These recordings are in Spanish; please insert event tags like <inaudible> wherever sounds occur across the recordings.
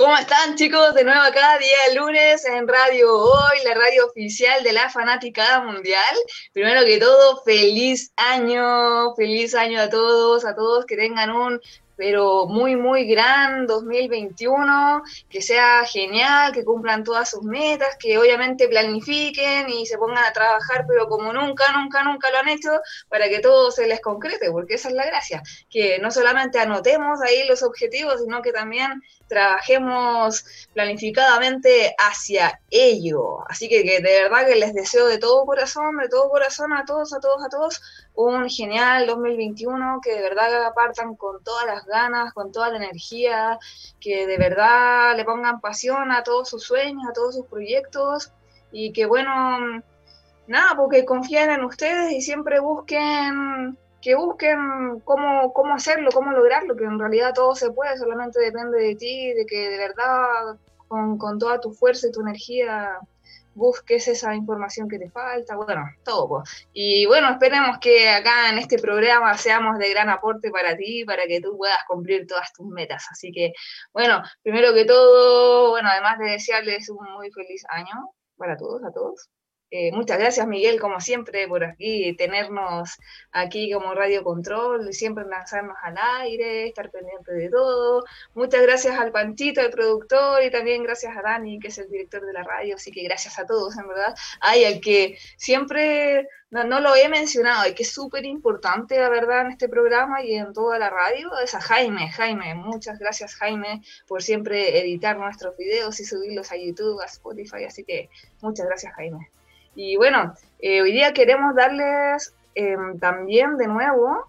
¿Cómo están chicos? De nuevo acá, día lunes en Radio Hoy, la radio oficial de la Fanática Mundial. Primero que todo, feliz año, feliz año a todos, a todos que tengan un pero muy, muy gran 2021, que sea genial, que cumplan todas sus metas, que obviamente planifiquen y se pongan a trabajar, pero como nunca, nunca, nunca lo han hecho, para que todo se les concrete, porque esa es la gracia, que no solamente anotemos ahí los objetivos, sino que también trabajemos planificadamente hacia ello. Así que, que, de verdad que les deseo de todo corazón, de todo corazón a todos, a todos, a todos, un genial 2021, que de verdad partan con todas las ganas, con toda la energía, que de verdad le pongan pasión a todos sus sueños, a todos sus proyectos y que bueno, nada, porque confíen en ustedes y siempre busquen que busquen cómo, cómo hacerlo, cómo lograrlo, que en realidad todo se puede, solamente depende de ti, de que de verdad con, con toda tu fuerza y tu energía busques esa información que te falta, bueno, todo. Y bueno, esperemos que acá en este programa seamos de gran aporte para ti, para que tú puedas cumplir todas tus metas. Así que, bueno, primero que todo, bueno, además de desearles un muy feliz año para todos, a todos. Eh, muchas gracias, Miguel, como siempre, por aquí, tenernos aquí como Radio Control, siempre lanzarnos al aire, estar pendiente de todo. Muchas gracias al Panchito, el productor, y también gracias a Dani, que es el director de la radio. Así que gracias a todos, en verdad. Ay, al que siempre, no, lo he mencionado, y que es súper importante, la verdad, en este programa y en toda la radio, es a Jaime. Jaime, muchas gracias, Jaime, por siempre editar nuestros videos y subirlos a YouTube, a Spotify. Así que muchas gracias, Jaime. Y bueno, eh, hoy día queremos darles em, también de nuevo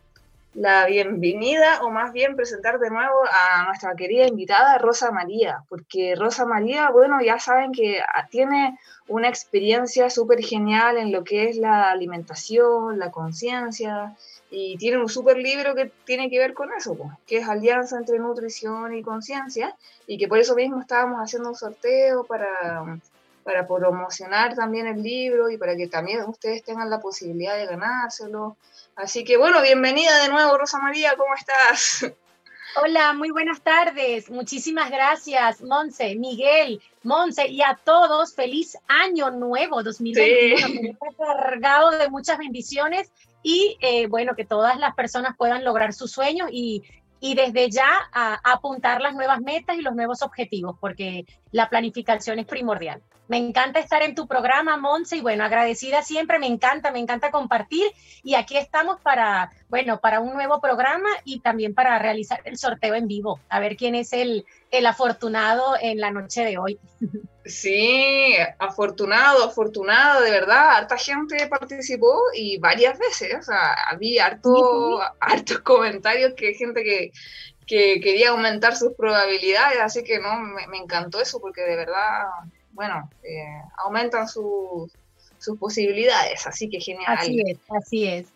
la bienvenida, o más bien presentar de nuevo a nuestra querida invitada Rosa María, porque Rosa María, bueno, ya saben que ah, tiene una experiencia súper genial en lo que es la alimentación, la conciencia, y tiene un súper libro que tiene que ver con eso, que es Alianza entre Nutrición y Conciencia, y que por eso mismo estábamos haciendo un sorteo para para promocionar también el libro y para que también ustedes tengan la posibilidad de ganárselo. Así que bueno, bienvenida de nuevo, Rosa María, ¿cómo estás? Hola, muy buenas tardes. Muchísimas gracias, Monse, Miguel, Monse y a todos. Feliz año nuevo 2021, sí. cargado de muchas bendiciones y eh, bueno, que todas las personas puedan lograr sus sueños y y desde ya a, apuntar las nuevas metas y los nuevos objetivos, porque la planificación es primordial. Me encanta estar en tu programa, Monse, y bueno, agradecida siempre, me encanta, me encanta compartir. Y aquí estamos para, bueno, para un nuevo programa y también para realizar el sorteo en vivo, a ver quién es el, el afortunado en la noche de hoy. <laughs> Sí, afortunado, afortunado, de verdad, harta gente participó y varias veces, o sea, había harto, hartos comentarios que gente que, que, quería aumentar sus probabilidades, así que no, me, me encantó eso porque de verdad, bueno, eh, aumentan sus, sus posibilidades, así que genial. Así es, así es.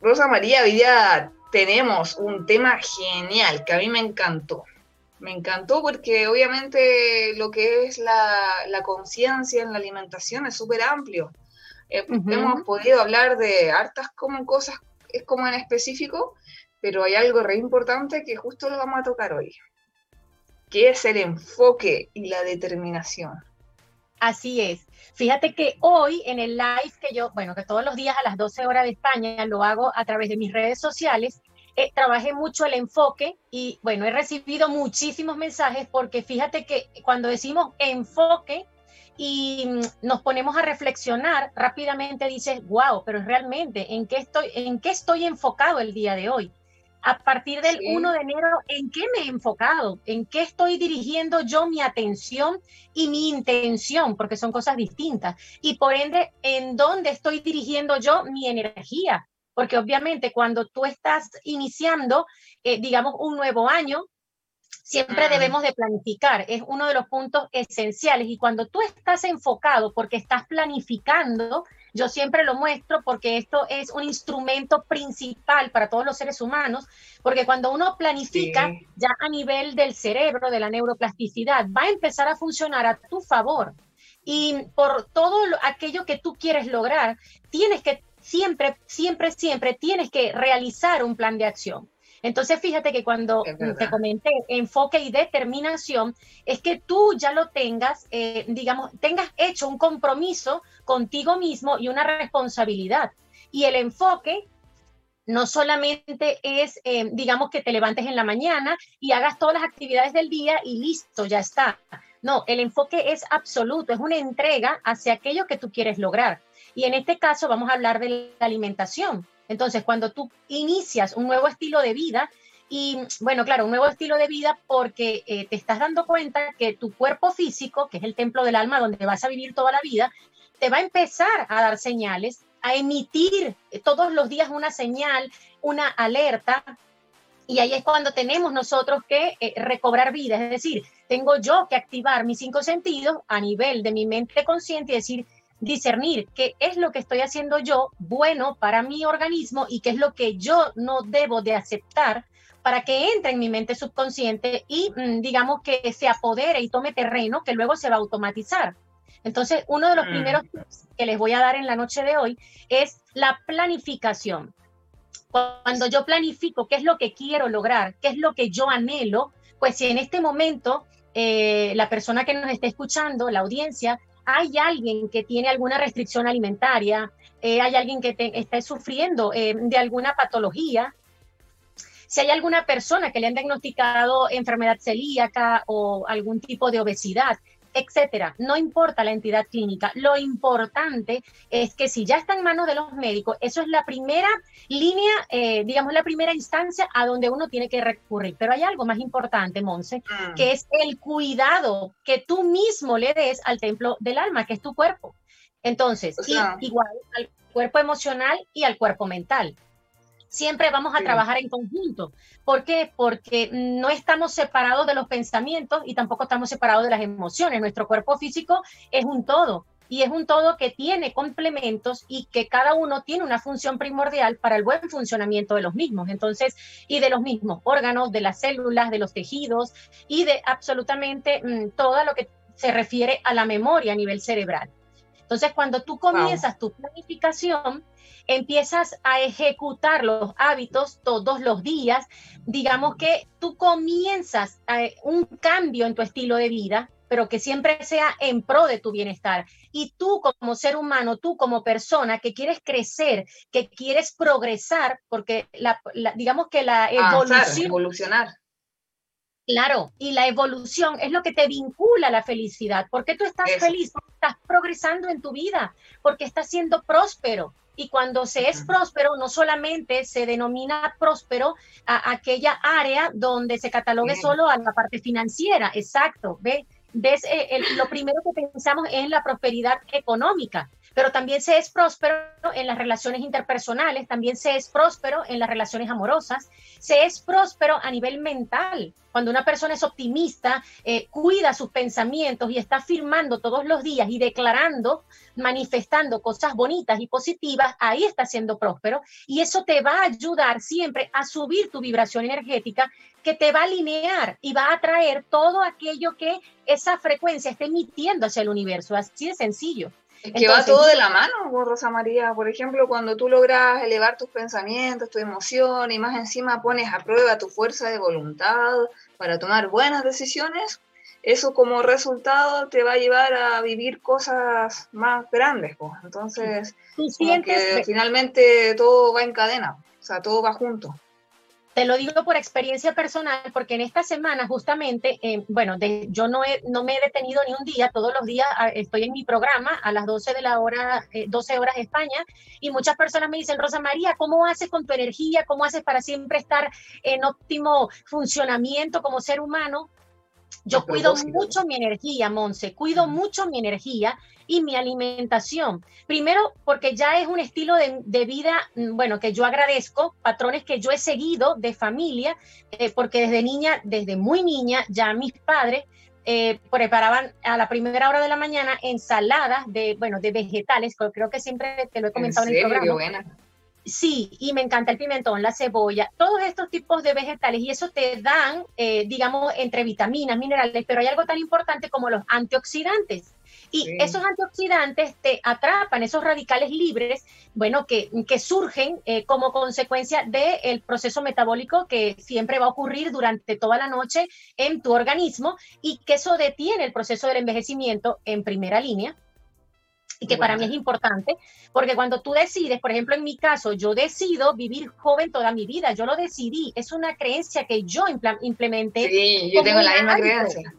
Rosa María, hoy día tenemos un tema genial que a mí me encantó. Me encantó porque obviamente lo que es la, la conciencia en la alimentación es súper amplio. Eh, hemos podido hablar de hartas como cosas, es como en específico, pero hay algo re importante que justo lo vamos a tocar hoy, que es el enfoque y la determinación. Así es. Fíjate que hoy en el live que yo, bueno, que todos los días a las 12 horas de España lo hago a través de mis redes sociales, eh, trabajé mucho el enfoque y bueno, he recibido muchísimos mensajes porque fíjate que cuando decimos enfoque y mm, nos ponemos a reflexionar, rápidamente dices, wow, pero realmente, ¿en qué estoy, en qué estoy enfocado el día de hoy? A partir del 1 de enero, ¿en qué me he enfocado? ¿En qué estoy dirigiendo yo mi atención y mi intención? Porque son cosas distintas. Y por ende, ¿en dónde estoy dirigiendo yo mi energía? Porque obviamente cuando tú estás iniciando, eh, digamos, un nuevo año, siempre mm. debemos de planificar, es uno de los puntos esenciales y cuando tú estás enfocado porque estás planificando, yo siempre lo muestro porque esto es un instrumento principal para todos los seres humanos, porque cuando uno planifica ya a nivel del cerebro, de la neuroplasticidad, va a empezar a funcionar a tu favor. Y por todo aquello que tú quieres lograr, tienes que siempre, siempre, siempre tienes que realizar un plan de acción. Entonces, fíjate que cuando te comenté enfoque y determinación, es que tú ya lo tengas, eh, digamos, tengas hecho un compromiso contigo mismo y una responsabilidad. Y el enfoque no solamente es, eh, digamos, que te levantes en la mañana y hagas todas las actividades del día y listo, ya está. No, el enfoque es absoluto, es una entrega hacia aquello que tú quieres lograr. Y en este caso vamos a hablar de la alimentación. Entonces, cuando tú inicias un nuevo estilo de vida, y bueno, claro, un nuevo estilo de vida porque eh, te estás dando cuenta que tu cuerpo físico, que es el templo del alma donde vas a vivir toda la vida, te va a empezar a dar señales, a emitir todos los días una señal, una alerta. Y ahí es cuando tenemos nosotros que eh, recobrar vida, es decir, tengo yo que activar mis cinco sentidos a nivel de mi mente consciente y decir, discernir qué es lo que estoy haciendo yo bueno para mi organismo y qué es lo que yo no debo de aceptar para que entre en mi mente subconsciente y mm, digamos que se apodere y tome terreno que luego se va a automatizar. Entonces, uno de los mm. primeros tips que les voy a dar en la noche de hoy es la planificación. Cuando yo planifico qué es lo que quiero lograr, qué es lo que yo anhelo, pues si en este momento eh, la persona que nos esté escuchando, la audiencia, hay alguien que tiene alguna restricción alimentaria, eh, hay alguien que está sufriendo eh, de alguna patología, si hay alguna persona que le han diagnosticado enfermedad celíaca o algún tipo de obesidad, etcétera. No importa la entidad clínica, lo importante es que si ya está en manos de los médicos, eso es la primera línea, eh, digamos, la primera instancia a donde uno tiene que recurrir. Pero hay algo más importante, Monse, mm. que es el cuidado que tú mismo le des al templo del alma, que es tu cuerpo. Entonces, igual al cuerpo emocional y al cuerpo mental siempre vamos a trabajar en conjunto. ¿Por qué? Porque no estamos separados de los pensamientos y tampoco estamos separados de las emociones. Nuestro cuerpo físico es un todo y es un todo que tiene complementos y que cada uno tiene una función primordial para el buen funcionamiento de los mismos. Entonces, y de los mismos órganos, de las células, de los tejidos y de absolutamente mm, todo lo que se refiere a la memoria a nivel cerebral. Entonces, cuando tú comienzas tu planificación, empiezas a ejecutar los hábitos todos los días, digamos que tú comienzas eh, un cambio en tu estilo de vida, pero que siempre sea en pro de tu bienestar. Y tú como ser humano, tú como persona que quieres crecer, que quieres progresar, porque la, digamos que la evolución... evolucionar. Claro, y la evolución es lo que te vincula a la felicidad. porque tú estás feliz? Porque estás progresando en tu vida, porque estás siendo próspero, y cuando se es próspero, no solamente se denomina próspero a aquella área donde se catalogue solo a la parte financiera, exacto, ¿ve? ¿Ves? Eh, lo primero que pensamos es la prosperidad económica, pero también se es próspero en las relaciones interpersonales, también se es próspero en las relaciones amorosas, se es próspero a nivel mental. Cuando una persona es optimista, eh, cuida sus pensamientos y está afirmando todos los días y declarando, manifestando cosas bonitas y positivas, ahí está siendo próspero y eso te va a ayudar siempre a subir tu vibración energética que te va a alinear y va a atraer todo aquello que esa frecuencia esté emitiendo hacia el universo. Así de sencillo. Es que va todo de la mano, Rosa María. Por ejemplo, cuando tú logras elevar tus pensamientos, tu emoción y más encima pones a prueba tu fuerza de voluntad para tomar buenas decisiones, eso como resultado te va a llevar a vivir cosas más grandes. Pues. Entonces, que finalmente todo va en cadena, o sea, todo va junto. Te lo digo por experiencia personal, porque en esta semana justamente, eh, bueno, yo no, no me he detenido ni un día, todos los días ah, estoy en mi programa a las 12 de la hora, 12 eh, horas España, y muchas personas me dicen, Rosa María, ¿cómo haces con tu energía? ¿Cómo haces para siempre estar en óptimo funcionamiento como ser humano? Yo cuido mucho mi energía, Monse, cuido mucho mi energía y mi alimentación. Primero, porque ya es un estilo de, vida, mm, bueno, que yo agradezco, patrones que yo he seguido de familia, eh, porque desde niña, desde muy niña, ya mis padres eh, preparaban a la primera hora de la mañana ensaladas de, bueno, de vegetales, creo que siempre te lo he comentado en, el programa. Sí, y me encanta el pimentón, la cebolla, todos estos tipos de vegetales y eso te dan, eh, digamos, entre vitaminas, minerales, pero hay algo tan importante como los antioxidantes. Y esos antioxidantes te atrapan, esos radicales libres, bueno, que, que surgen eh, como consecuencia del proceso metabólico que siempre va a ocurrir durante toda la noche en tu organismo y que eso detiene el proceso del envejecimiento en primera línea y que para mí es importante, porque cuando tú decides, por ejemplo, en mi caso, yo decido vivir joven toda mi vida, yo lo decidí, es una creencia que yo implementé. Sí, yo tengo la misma creencia.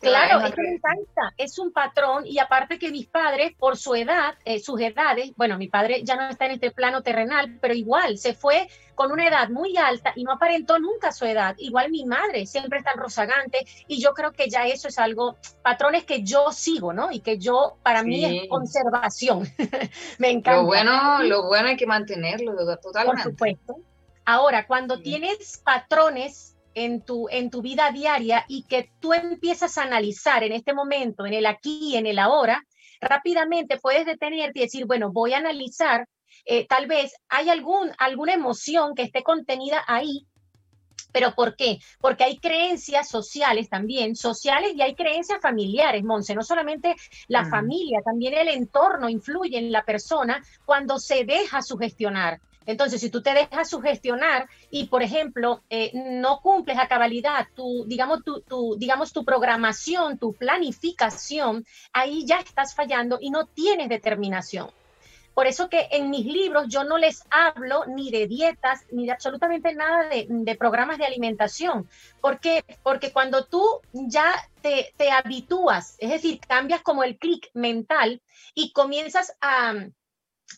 Claro, es que me encanta, es un patrón y aparte que mis padres, por su edad, eh, sus edades, bueno, mi padre ya no está en este plano terrenal, pero igual se fue con una edad muy alta y no aparentó nunca su edad. Igual mi madre siempre está rozagante y yo creo que ya eso es algo, patrones que yo sigo, ¿no? Y que yo, para mí es conservación. <laughs> me encanta. Lo bueno, lo bueno hay que mantenerlo totalmente. Por supuesto. Ahora, cuando tienes patrones en tu, en tu vida diaria y que tú empiezas a analizar en este momento, en el aquí, en el ahora, rápidamente puedes detenerte y decir, bueno, voy a analizar, eh, tal vez hay algún, alguna emoción que esté contenida ahí. ¿Pero por qué? Porque hay creencias sociales también, sociales y hay creencias familiares, Monse. No solamente la mm. familia, también el entorno influye en la persona cuando se deja sugestionar. Entonces, si tú te dejas sugestionar y, por ejemplo, eh, no cumples a cabalidad tu, digamos, tu, digamos, tu programación, tu planificación, ahí ya estás fallando y no tienes determinación. Por eso que en mis libros yo no les hablo ni de dietas, ni de absolutamente nada de, de programas de alimentación. ¿Por qué? Porque cuando tú ya te, te habitúas, es decir, cambias como el clic mental y comienzas a,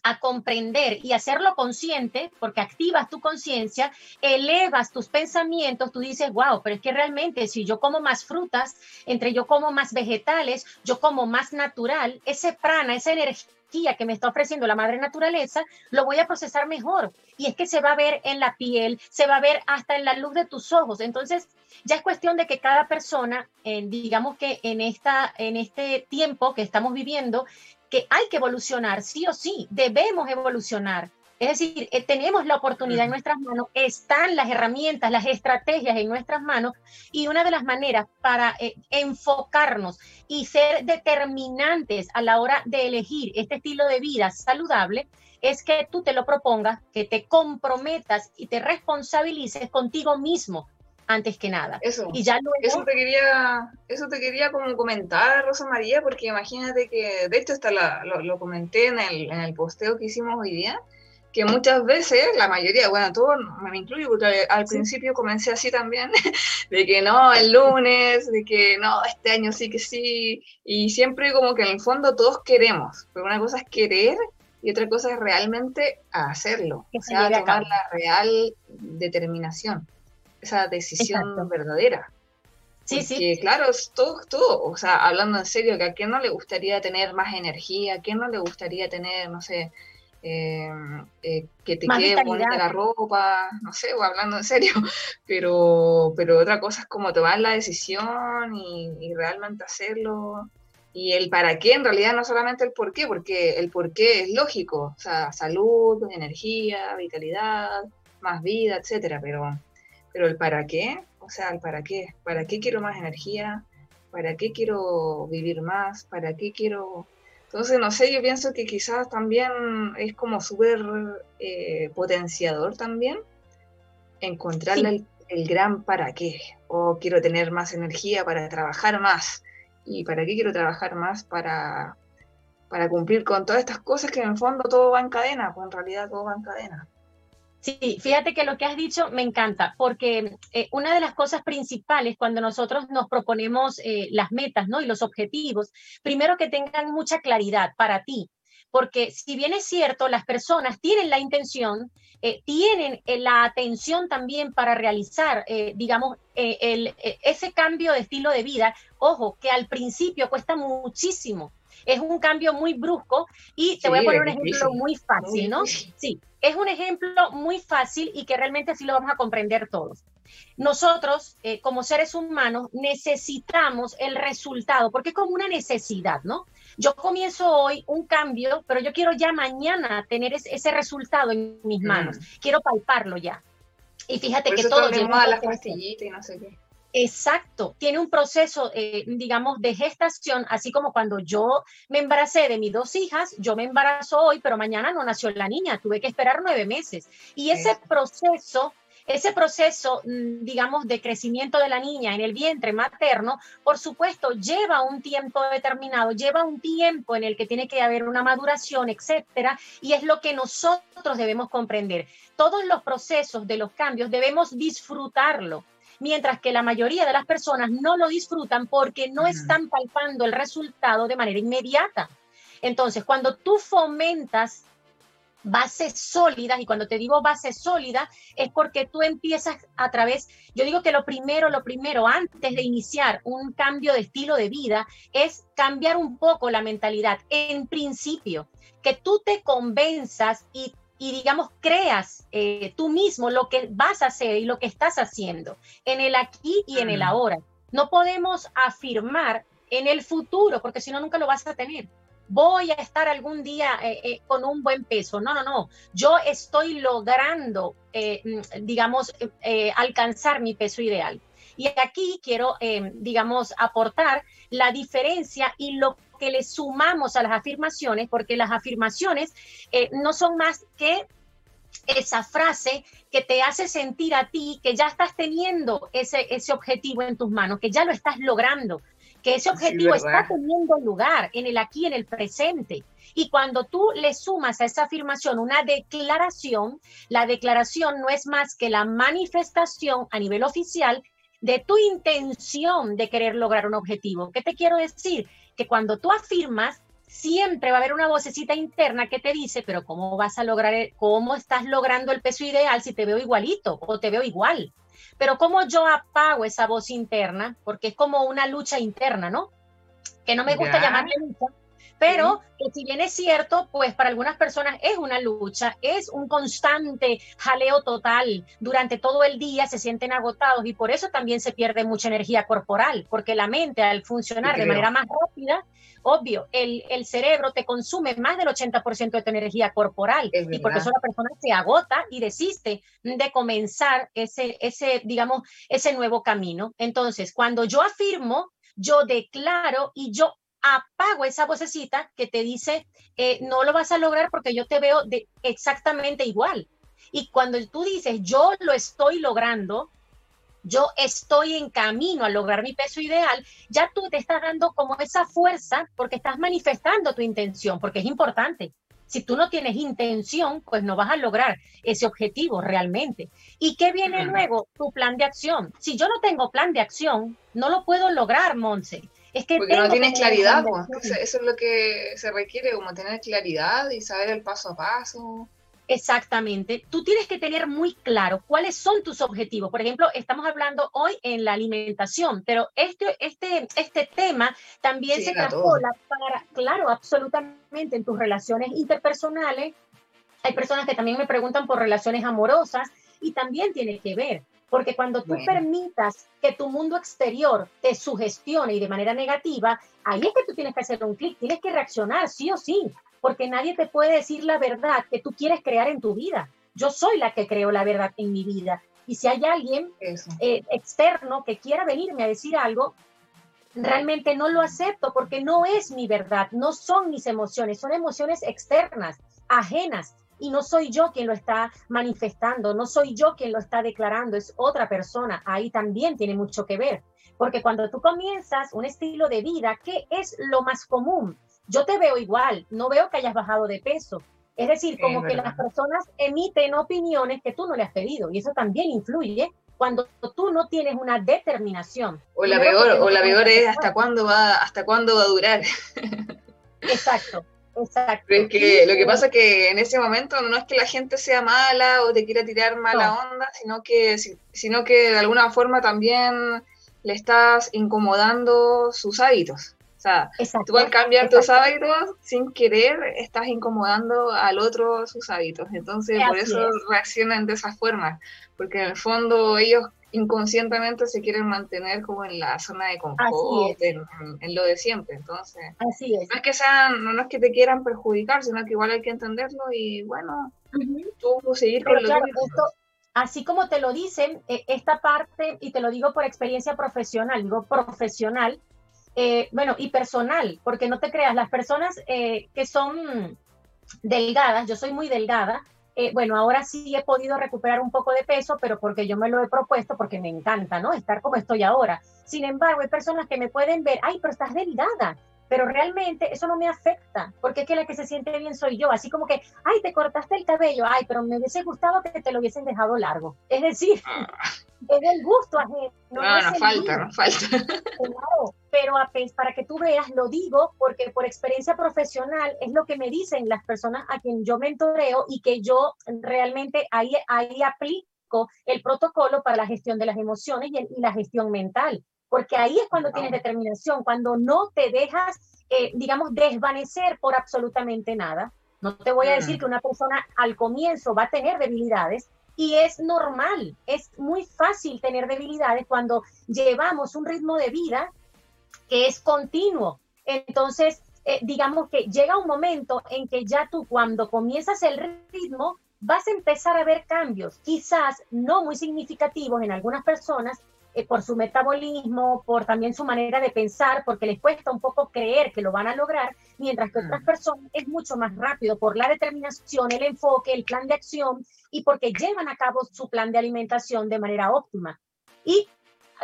a comprender y hacerlo consciente, porque activas tu conciencia, elevas tus pensamientos, tú dices, wow, pero es que realmente si yo como más frutas, entre yo como más vegetales, yo como más natural, ese prana, esa energía que me está ofreciendo la madre naturaleza, lo voy a procesar mejor. Y es que se va a ver en la piel, se va a ver hasta en la luz de tus ojos. Entonces, ya es cuestión de que cada persona, digamos que en, esta, en este tiempo que estamos viviendo, que hay que evolucionar, sí o sí, debemos evolucionar. Es decir, eh, tenemos la oportunidad en nuestras manos, están las herramientas, las estrategias en nuestras manos y una de las maneras para eh, enfocarnos y ser determinantes a la hora de elegir este estilo de vida saludable es que tú te lo propongas, que te comprometas y te responsabilices contigo mismo antes que nada. Eso, y ya eso te quería, eso te quería como comentar, Rosa María, porque imagínate que, de hecho, hasta lo, comenté en el, en el posteo que hicimos hoy día, que muchas veces, la mayoría, bueno, todo me incluyo, porque al principio comencé así también, <laughs> de que no, el lunes, de que no, este año sí que sí, y siempre como que en el fondo todos queremos, pero una cosa es querer y otra cosa es realmente hacerlo, o sea, tomar la real determinación esa decisión verdadera. Sí, sí. Claro, es todo, todo, o sea, hablando en serio, que a quién no le gustaría tener más energía, a quién no le gustaría tener, no sé, eh, eh, que te quede bonita la ropa, no sé, o hablando en serio, <laughs> pero, pero otra cosa es como tomar la decisión y, y, realmente hacerlo. Y el para qué, en realidad, no solamente el por qué, porque el por qué es lógico, o sea, salud, energía, vitalidad, más vida, etcétera, pero pero el para qué, o sea, el para qué, para qué quiero más energía, para qué quiero vivir más, para qué quiero... Entonces, no sé, yo pienso que quizás también es como súper eh, potenciador también encontrarle el, gran para qué, o quiero tener más energía para trabajar más, y para qué quiero trabajar más para, para cumplir con todas estas cosas que en el fondo todo va en cadena, pues en realidad todo va en cadena. Sí, fíjate que lo que has dicho me encanta, porque eh, una de las cosas principales cuando nosotros nos proponemos eh, las metas ¿no? y los objetivos, primero que tengan mucha claridad para ti, porque si bien es cierto, las personas tienen la intención, eh, tienen la atención también para realizar, digamos, el, ese cambio de estilo de vida, ojo, que al principio cuesta muchísimo, es un cambio muy brusco y te voy a poner un ejemplo muy fácil, ¿no? Sí, es un ejemplo muy fácil y que realmente así lo vamos a comprender todos. nosotros, eh, como seres humanos, necesitamos el resultado, porque es como una necesidad, ¿no? Yo comienzo hoy un cambio, pero yo quiero ya mañana tener ese, resultado en mis manos. Mm. Quiero palparlo ya. Y fíjate que todo lleva a la pastillita y no sé qué. Exacto, tiene un proceso, eh, digamos, de gestación, así como cuando yo me embaracé de mis dos hijas, yo me embarazo hoy, pero mañana no nació la niña, tuve que esperar nueve meses. Y ese proceso ese proceso, mm, digamos, de crecimiento de la niña en el vientre materno, por supuesto, lleva un tiempo determinado, lleva un tiempo en el que tiene que haber una maduración, etcétera, y es lo que nosotros debemos comprender. Todos los procesos de los cambios debemos disfrutarlo mientras que la mayoría de las personas no lo disfrutan porque no están palpando el resultado de manera inmediata. Entonces, cuando tú fomentas bases sólidas, y cuando te digo bases sólidas, es porque tú empiezas a través, yo digo que lo primero, lo primero, antes de iniciar un cambio de estilo de vida, es cambiar un poco la mentalidad. En principio, que tú te convenzas y, digamos, creas eh, tú mismo lo que vas a hacer y lo que estás haciendo en el aquí y en el ahora. No podemos afirmar en el futuro, porque si no, nunca lo vas a tener voy a estar algún día eh, eh, con un buen peso. No, no, no. Yo estoy logrando, mm, digamos, alcanzar mi peso ideal. Y aquí quiero, digamos, aportar la diferencia y lo que le sumamos a las afirmaciones, porque las afirmaciones no son más que esa frase que te hace sentir a ti que ya estás teniendo ese, ese objetivo en tus manos, que ya lo estás logrando, que ese objetivo está teniendo lugar en el aquí, en el presente. Y cuando tú le sumas a esa afirmación una declaración, la declaración no es más que la manifestación a nivel oficial de tu intención de querer lograr un objetivo. ¿Qué te quiero decir? Que cuando tú afirmas, siempre va a haber una vocecita interna que te dice, pero ¿cómo vas a lograr, cómo estás logrando el peso ideal si te veo igualito o te veo igual? Pero ¿cómo yo apago esa voz interna? Porque es como una lucha interna, ¿no? Que no me gusta llamarle lucha, pero que si bien es cierto, pues para algunas personas es una lucha, es un constante jaleo total. Durante todo el día se sienten agotados y por eso también se pierde mucha energía corporal, porque la mente al funcionar de manera más rápida, obvio, el, el, cerebro te consume más del 80% de tu energía corporal y por eso la persona se agota y desiste de comenzar ese, ese, digamos, ese nuevo camino. Entonces, cuando yo afirmo, yo declaro y yo apago esa vocecita que te dice, eh, no lo vas a lograr porque yo te veo de exactamente igual. Y cuando tú dices, yo lo estoy logrando, yo estoy en camino a lograr mi peso ideal, ya tú te estás dando como esa fuerza porque estás manifestando tu intención, porque es importante. Si tú no tienes intención, pues no vas a lograr ese objetivo realmente. ¿Y qué viene luego? Tu plan de acción. Si yo no tengo plan de acción, no lo puedo lograr, Monse. Es que Porque no tienes claridad, pues. eso es lo que se requiere, como tener claridad y saber el paso a paso. Exactamente. Tú tienes que tener muy claro cuáles son tus objetivos. Por ejemplo, estamos hablando hoy en la alimentación, pero este, este, este tema también se traspola para, claro, absolutamente en tus relaciones interpersonales. Hay personas que también me preguntan por relaciones amorosas y también tiene que ver. Porque cuando tú permitas que tu mundo exterior te sugestione y de manera negativa, ahí es que tú tienes que hacer un clic, tienes que reaccionar sí o sí, porque nadie te puede decir la verdad que tú quieres crear en tu vida. Yo soy la que creo la verdad en mi vida. Y si hay alguien eh, externo que quiera venirme a decir algo, realmente no lo acepto porque no es mi verdad, no son mis emociones, son emociones externas, ajenas y no soy yo quien lo está manifestando, no soy yo quien lo está declarando, es otra persona. Ahí también tiene mucho que ver, porque cuando tú comienzas un estilo de vida, ¿qué es lo más común? Yo te veo igual, no veo que hayas bajado de peso. Es decir, como que las personas emiten opiniones que tú no le has pedido y eso también influye cuando tú no tienes una determinación. O la peor, o la peor es hasta cuándo va, hasta cuándo va a durar. Exacto. Exacto. Pero es que lo que pasa es que en ese momento no es que la gente sea mala o te quiera tirar mala onda, sino que, sino que de alguna forma también le estás incomodando sus hábitos. O sea, tú al cambiar tus hábitos, sin querer, estás incomodando al otro sus hábitos. Entonces, por eso reaccionan de esa forma, porque en el fondo ellos inconscientemente se quieren mantener como en la zona de confort, en, en, lo de siempre. Entonces, Así es. no es que sean, no es que te quieran perjudicar, sino que igual hay que entenderlo y bueno, tú seguir con lo claro, así como te lo dicen, eh, esta parte, y te lo digo por experiencia profesional, digo profesional, eh, bueno, y personal, porque no te creas, las personas eh, que son delgadas, yo soy muy delgada, bueno, ahora sí he podido recuperar un poco de peso, pero porque yo me lo he propuesto, porque me encanta, ¿no? Estar como estoy ahora. Sin embargo, hay personas que me pueden ver, ay, pero estás delgada, pero realmente eso no me afecta, porque es que la que se siente bien soy yo, así como que, ay, te cortaste el cabello, ay, pero me hubiese gustado que te lo hubiesen dejado largo. Es decir, ah. es el gusto ajeno. No, no, falta, no falta. Claro, pero para que tú veas, lo digo porque por experiencia profesional es lo que me dicen las personas a quien yo mentoreo y que yo realmente ahí, ahí aplico el protocolo para la gestión de las emociones y, y la gestión mental porque ahí es cuando tienes determinación, cuando no te dejas, eh, digamos, desvanecer por absolutamente nada. No te voy a decir mm. que una persona al comienzo va a tener debilidades y es normal, es muy fácil tener debilidades cuando llevamos un ritmo de vida que es continuo. Entonces, eh, digamos que llega un momento en que ya tú cuando comienzas el ritmo vas a empezar a ver cambios, quizás no muy significativos en algunas personas, eh, por su metabolismo, por también su manera de pensar, porque les cuesta un poco creer que lo van a lograr, mientras que otras personas es mucho más rápido por la determinación, el enfoque, el plan de acción y porque llevan a cabo su plan de alimentación de manera óptima. Y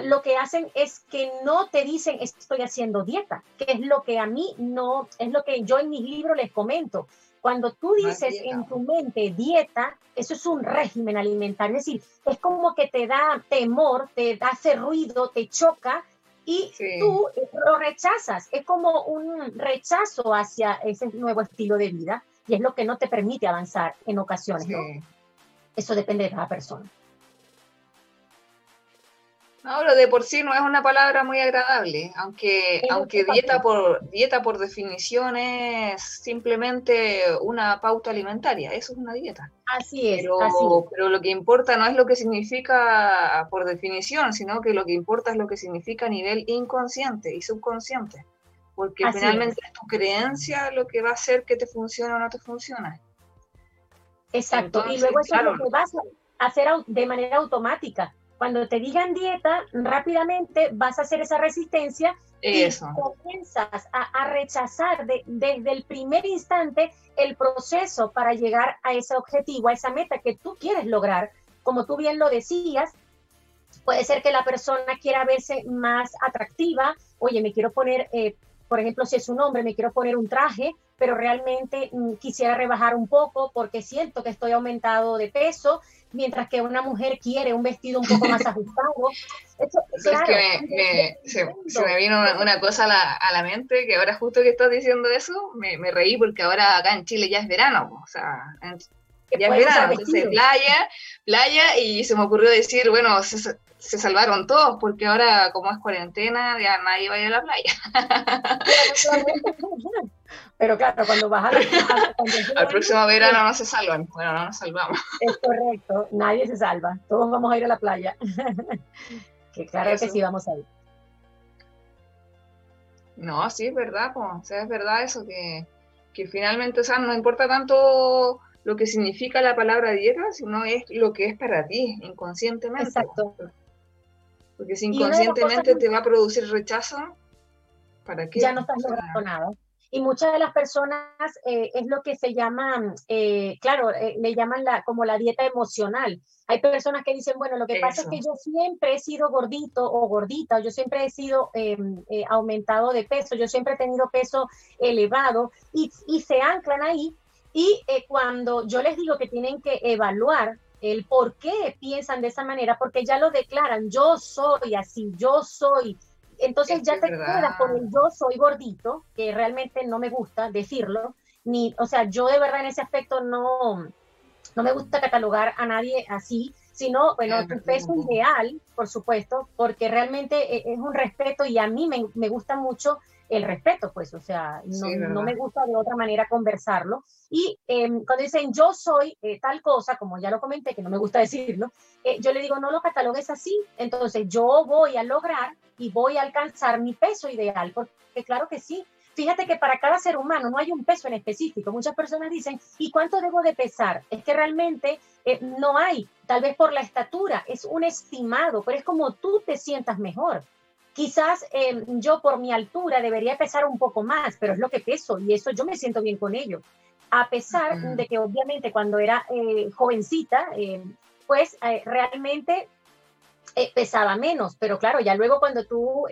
lo que hacen es que no te dicen estoy haciendo dieta, que es lo que a mí no, es lo que yo en mis libros les comento. Cuando tú dices en tu mente dieta, eso es un régimen alimentario, es decir, es como que te da temor, te hace ruido, te choca y tú lo rechazas. Es como un rechazo hacia ese nuevo estilo de vida y es lo que no te permite avanzar en ocasiones. Eso depende de cada persona. Ahora, de por sí no es una palabra muy agradable, aunque, aunque dieta por, dieta por definición es simplemente una pauta alimentaria, eso es una dieta. Así es, pero, pero lo que importa no es lo que significa por definición, sino que lo que importa es lo que significa a nivel inconsciente y subconsciente, porque finalmente es. tu creencia lo que va a hacer que te funcione o no te funcione. Exacto, y luego eso es lo que vas a hacer de manera automática cuando te digan dieta, rápidamente vas a hacer esa resistencia y comienzas a, rechazar desde el primer instante el proceso para llegar a ese objetivo, a esa meta que tú quieres lograr. Como tú bien lo decías, puede ser que la persona quiera verse más atractiva, oye, me quiero poner, eh, por ejemplo, si es un hombre, me quiero poner un traje, pero realmente mm, quisiera rebajar un poco porque siento que estoy aumentado de peso mientras que una mujer quiere un vestido un poco más <laughs> ajustado. Eso, es que se, me vino una, cosa a la, a la, mente, que ahora justo que estás diciendo eso, me, me, reí porque ahora acá en Chile ya es verano, o sea, ya es verano, entonces playa, playa, y se me ocurrió decir, bueno, se, salvaron todos, porque ahora como es cuarentena, ya nadie va a ir a la playa. <laughs> Pero claro, cuando vas a la <laughs> Al próximo verano no se salvan. Bueno, no nos salvamos. Es correcto, nadie se salva. Todos vamos a ir a la playa. <laughs> que claro que sí vamos a ir. No, sí, es verdad, o sea, es verdad eso, que, que finalmente, o sea, no importa tanto lo que significa la palabra dieta, sino es lo que es para ti, inconscientemente. Exacto. Porque si inconscientemente te va a producir rechazo, ¿para qué? Ya no estás logrando nada. Y muchas de las personas eh, es lo que se llama, eh, claro, eh, le llaman la, como la dieta emocional. Hay personas que dicen, bueno, lo que pasa es que yo siempre he sido gordito o gordita, yo siempre he sido em, aumentado de peso, yo siempre he tenido peso elevado y, y se anclan ahí. Y cuando yo les digo que tienen que evaluar el por qué piensan de esa manera, porque ya lo declaran, yo soy así, yo soy. Entonces ya te quedas con el yo soy gordito, que realmente no me gusta decirlo, ni, o sea, yo de verdad en ese aspecto no, no me gusta catalogar a nadie así. sino, bueno, tu peso ideal, por supuesto, porque realmente e, es un respeto y a mí me, me gusta mucho el respeto, pues, o sea, no, me gusta de otra manera conversarlo. Y em, cuando dicen yo soy eh, tal cosa, como ya lo comenté, que no me gusta decirlo, eh, yo le digo no lo catalogues así, entonces yo voy a lograr y voy a alcanzar mi peso ideal, porque claro que sí. Fíjate que para cada ser humano no hay un peso en específico. Muchas personas dicen, ¿y cuánto debo de pesar? Es que realmente eh, no hay, tal vez por la estatura, es un estimado, pero es como tú te sientas mejor. Quizás em, yo por mi altura debería pesar un poco más, pero es lo que peso y eso yo me siento bien con ello. A pesar de que obviamente cuando era eh, jovencita, em, pues eh, realmente eh, pesaba menos, pero claro, ya luego cuando tú,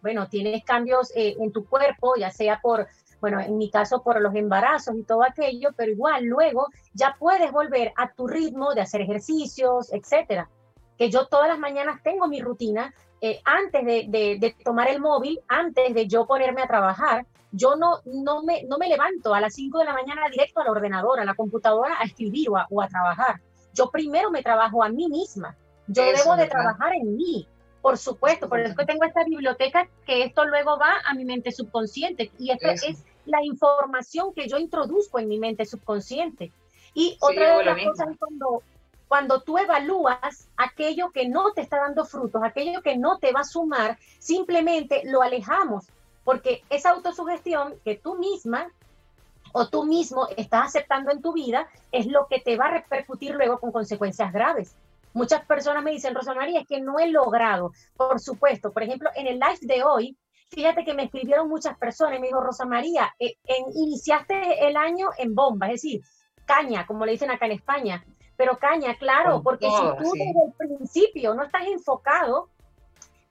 bueno, tienes cambios en tu cuerpo, ya sea por, bueno, en mi caso por los embarazos y todo aquello, pero igual luego ya puedes volver a tu ritmo de hacer ejercicios, etcétera. Que yo todas las mañanas tengo mi rutina eh, antes de, tomar el móvil, antes de yo ponerme a trabajar, yo no, no, me, no me levanto a las 5 de la mañana directo al ordenador, a la computadora, a escribir o a, trabajar. Yo primero me trabajo a mí misma. Yo debo de trabajar en mí, por supuesto. Por eso que tengo esta biblioteca que esto luego va a mi mente subconsciente. Y esto es la información que yo introduzco en mi mente subconsciente. Y otra de las cosas es cuando cuando tú evalúas aquello que no te está dando frutos, aquello que no te va a sumar, simplemente lo alejamos, porque esa autosugestión que tú misma o tú mismo estás aceptando en tu vida es lo que te va a repercutir luego con consecuencias graves. Muchas personas me dicen, Rosa María, es que no he logrado. Por supuesto, por ejemplo, en el live de hoy, fíjate que me escribieron muchas personas y me dijo, Rosa María, eh, iniciaste el año en bomba, es decir, caña, como le dicen acá en España. Pero caña, claro, porque si tú desde el principio no estás enfocado,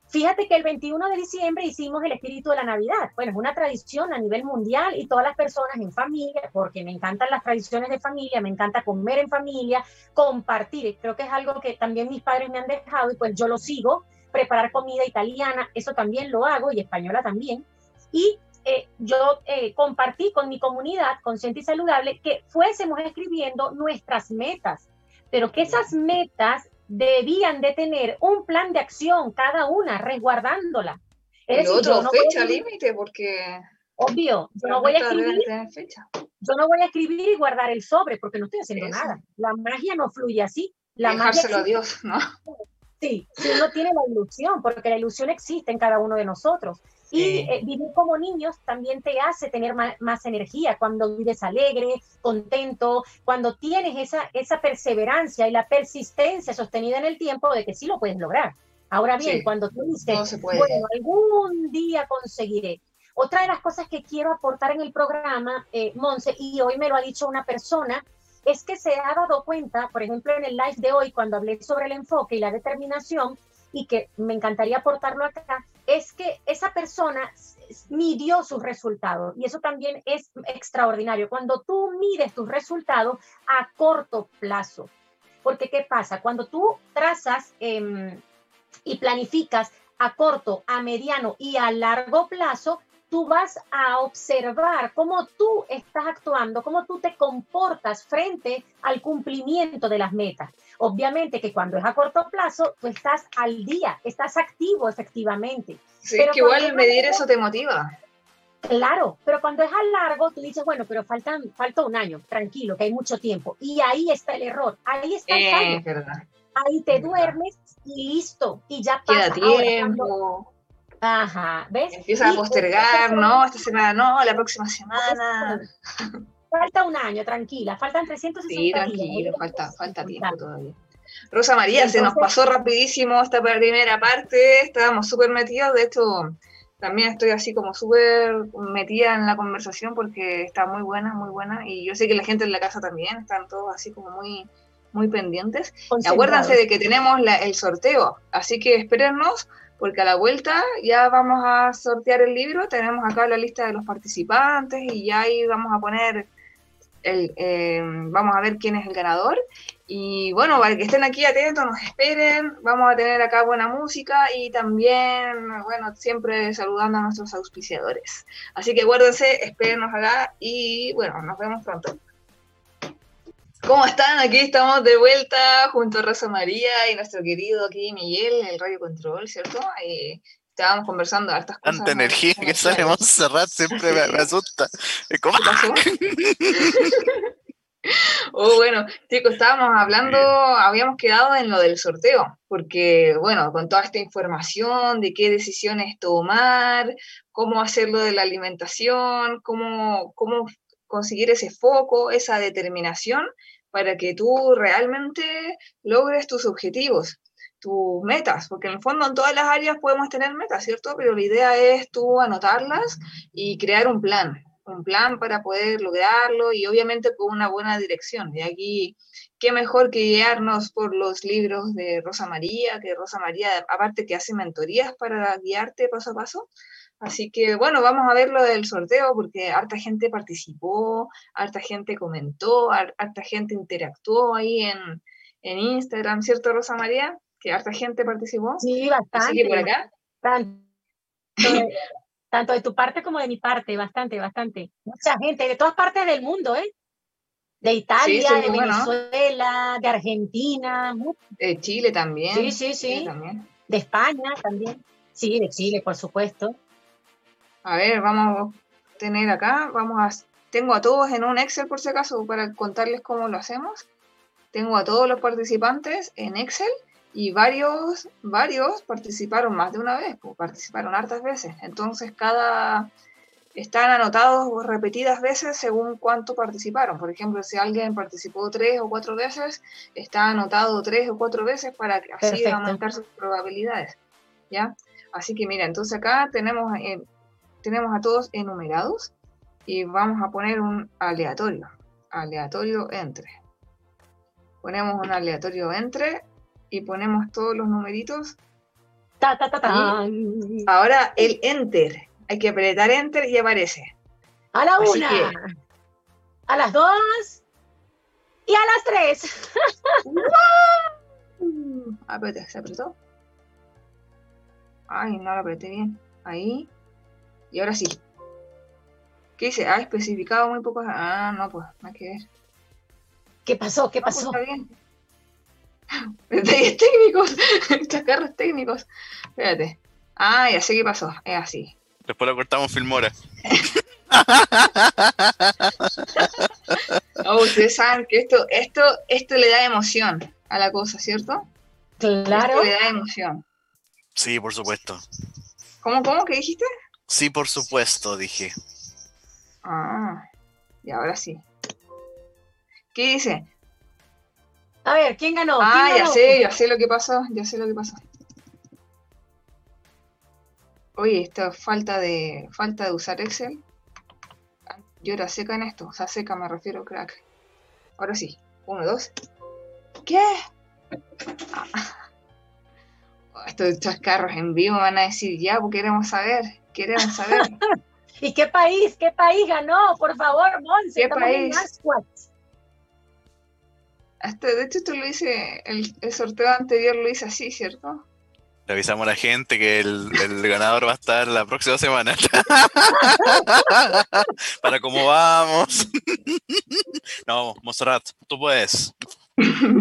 fíjate que el 21 de diciembre hicimos el espíritu de la Navidad. Bueno, es una tradición a nivel mundial y todas las personas en familia, porque me encantan las tradiciones de familia, me encanta comer en familia, compartir. Creo que es algo que también mis padres me han dejado y pues yo lo sigo. Preparar comida italiana, eso también lo hago y española también. Y eh, yo eh, compartí con mi comunidad consciente y saludable que fuésemos escribiendo nuestras metas pero que esas metas debían de tener un plan de acción cada una, resguardándola. Es otro, fecha límite, porque... Obvio, yo no voy a escribir... Yo no voy a escribir y guardar el sobre, porque no estoy haciendo nada. La magia no fluye así. La Dejárselo a Dios, ¿no? Sí, si uno tiene la ilusión, porque la ilusión existe en cada uno de nosotros. Y eh, vivir como niños también te hace tener más, energía cuando vives alegre, contento, cuando tienes esa, esa perseverancia y la persistencia sostenida en el tiempo de que sí lo puedes lograr. Ahora bien, cuando tú dices, bueno, algún día conseguiré. Otra de las cosas que quiero aportar en el programa, eh, Monse, y hoy me lo ha dicho una persona, es que se ha dado cuenta, por ejemplo, en el live de hoy, cuando hablé sobre el enfoque y la determinación, y que me encantaría aportarlo acá, es que esa persona midió sus resultados y eso también es extraordinario. Cuando tú mides tus resultados a corto plazo, porque ¿qué pasa? Cuando tú trazas em, y planificas a corto, a mediano y a largo plazo, tú vas a observar cómo tú estás actuando, cómo tú te comportas frente al cumplimiento de las metas. Obviamente que cuando es a corto plazo, tú estás al día, estás activo efectivamente. Sí, pero que igual medir eso te motiva. Claro, pero cuando es a largo, tú dices, bueno, pero faltan, falta un año, tranquilo, que hay mucho tiempo. Y ahí está el error, ahí está el fallo. ahí te duermes y listo, y ya pasa. Queda tiempo. Ajá, ¿ves? Empieza a postergar, ¿no? Esta semana no, la próxima semana. Falta un año, tranquila, faltan 360 Sí, tranquilo, falta, falta tiempo todavía. Rosa María, se nos pasó rapidísimo esta primera parte, estábamos súper metidos, de hecho, también estoy así como súper metida en la conversación porque está muy buena, muy buena, y yo sé que la gente en la casa también están todos así como muy, muy pendientes. acuérdense de que tenemos el sorteo, así que espérennos porque a la vuelta ya vamos a sortear el libro, tenemos acá la lista de los participantes y ya ahí vamos a poner, el, eh, vamos a ver quién es el ganador. Y bueno, para que estén aquí atentos, nos esperen, vamos a tener acá buena música y también, bueno, siempre saludando a nuestros auspiciadores. Así que acuérdense, espérennos acá y bueno, nos vemos pronto. ¿Cómo están? Aquí estamos de vuelta junto a Rosa María y nuestro querido aquí Miguel, el Radio Control, ¿cierto? Eh, estábamos conversando de hartas cosas. Tanta energía que sale Montserrat siempre me, me asusta. ¿Cómo? <laughs> Oh, bueno, chicos, estábamos hablando, habíamos quedado en lo del sorteo, porque, bueno, con toda esta información de qué decisiones tomar, cómo hacerlo de la alimentación, cómo, cómo conseguir ese foco, esa determinación, para que tú realmente logres tus objetivos, tus metas, porque en el fondo en todas las áreas podemos tener metas, ¿cierto? Pero la idea es tú anotarlas y crear un plan, un plan para poder lograrlo y obviamente con una buena dirección. De aquí, qué mejor que guiarnos por los libros de Rosa María, que Rosa María, aparte que hace mentorías para guiarte paso a paso. Así que bueno, vamos a ver lo del sorteo porque harta gente participó, harta gente comentó, harta gente interactuó ahí en, en Instagram, ¿cierto Rosa María? Que harta gente participó. Sí, bastante. Así que por acá. Tanto de tu parte como de mi parte, bastante, bastante. Mucha gente de todas partes del mundo, ¿eh? De Italia, de Venezuela, de Argentina. De Chile también. Sí, sí, sí. De España también. Sí, de Chile, por supuesto. A ver, vamos a tener acá, vamos a, tengo a todos en un Excel por si acaso para contarles cómo lo hacemos. Tengo a todos los participantes en Excel y varios, varios participaron más de una vez, pues, participaron hartas veces. Entonces, cada están anotados repetidas veces según cuánto participaron. Por ejemplo, si alguien participó tres o cuatro veces, está anotado tres o cuatro veces para así aumentar sus probabilidades. ¿Ya? Así que mira, entonces acá tenemos, eh, tenemos a todos enumerados y vamos a poner un aleatorio. Aleatorio entre. Ponemos un aleatorio entre y ponemos todos los numeritos. Ta, ta, ta, Ahora el enter. Hay que apretar enter y aparece. A la una. A las dos. Y a las tres. <laughs> Apreté, ¿se apretó? Ay, no lo apreté bien. Ahí. Y ahora sí. ¿Qué dice? Ah, especificado muy poco. Ah, no, pues, no hay que ver. ¿Qué pasó? ¿Qué pues, pasó? está bien. <laughs> Detalles técnicos, <laughs> chacarros técnicos. Espérate. Ah, ya sé qué pasó. Es así. Después lo cortamos Filmora. <laughs> oh, ustedes saben que esto, esto, esto le da emoción a la cosa, ¿cierto? Claro. Esto le da emoción. Sí, por supuesto. ¿Cómo, cómo? ¿Qué dijiste? Sí, por supuesto, dije. Ah, y ahora sí. ¿Qué dice? A ver, ¿quién ganó? Ah, ya sé, ya sé lo que pasó, ya sé lo que pasó. Oye, esta falta de falta de usar Excel. Yo era seca en esto, o sea, seca me refiero, crack. Ahora sí, uno, dos. ¿Qué? Ah. <laughs> Estos chascarros en vivo van a decir, ya, porque queremos saber, queremos saber. <laughs> ¿Y qué país? ¿Qué país ganó? Por favor, Monse. ¿Qué país? de hecho, esto lo hice, el, sorteo anterior lo hice así, ¿cierto? Le avisamos a la gente que el, ganador va a estar la próxima semana. <laughs> Para cómo vamos. <laughs> no, Monserrat, tú puedes.